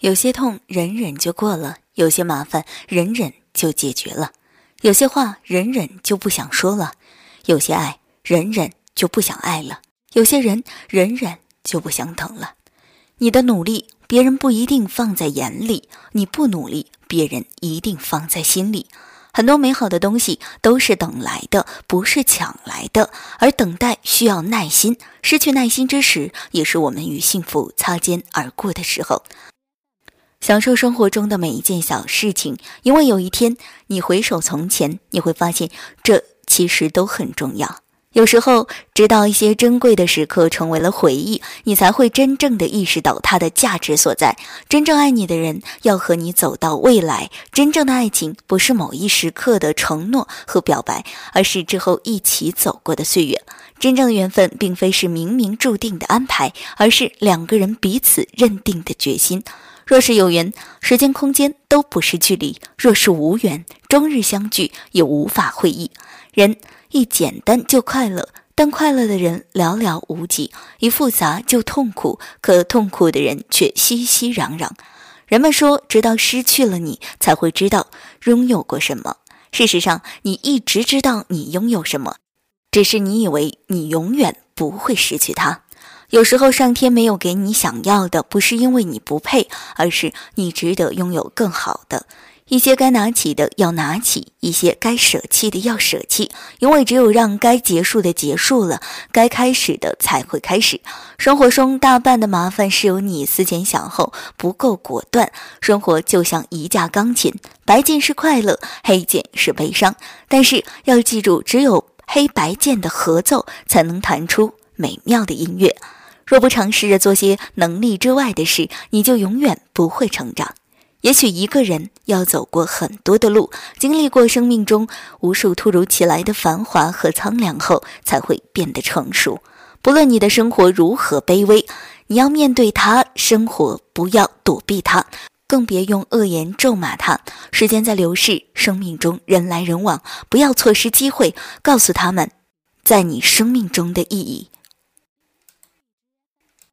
有些痛忍忍就过了，有些麻烦忍忍就解决了，有些话忍忍就不想说了，有些爱忍忍就不想爱了，有些人忍忍就不想等了。你的努力，别人不一定放在眼里；你不努力，别人一定放在心里。很多美好的东西都是等来的，不是抢来的。而等待需要耐心，失去耐心之时，也是我们与幸福擦肩而过的时候。享受生活中的每一件小事情，因为有一天你回首从前，你会发现这其实都很重要。有时候，直到一些珍贵的时刻成为了回忆，你才会真正的意识到它的价值所在。真正爱你的人要和你走到未来。真正的爱情不是某一时刻的承诺和表白，而是之后一起走过的岁月。真正的缘分并非是冥冥注定的安排，而是两个人彼此认定的决心。若是有缘，时间空间都不是距离；若是无缘，终日相聚也无法会意。人。一简单就快乐，但快乐的人寥寥无几；一复杂就痛苦，可痛苦的人却熙熙攘攘。人们说，直到失去了你，才会知道拥有过什么。事实上，你一直知道你拥有什么，只是你以为你永远不会失去它。有时候，上天没有给你想要的，不是因为你不配，而是你值得拥有更好的。一些该拿起的要拿起，一些该舍弃的要舍弃，因为只有让该结束的结束了，该开始的才会开始。生活中大半的麻烦是由你思前想后不够果断。生活就像一架钢琴，白键是快乐，黑键是悲伤。但是要记住，只有黑白键的合奏才能弹出美妙的音乐。若不尝试着做些能力之外的事，你就永远不会成长。也许一个人要走过很多的路，经历过生命中无数突如其来的繁华和苍凉后，才会变得成熟。不论你的生活如何卑微，你要面对它；生活不要躲避它，更别用恶言咒骂它。时间在流逝，生命中人来人往，不要错失机会，告诉他们，在你生命中的意义。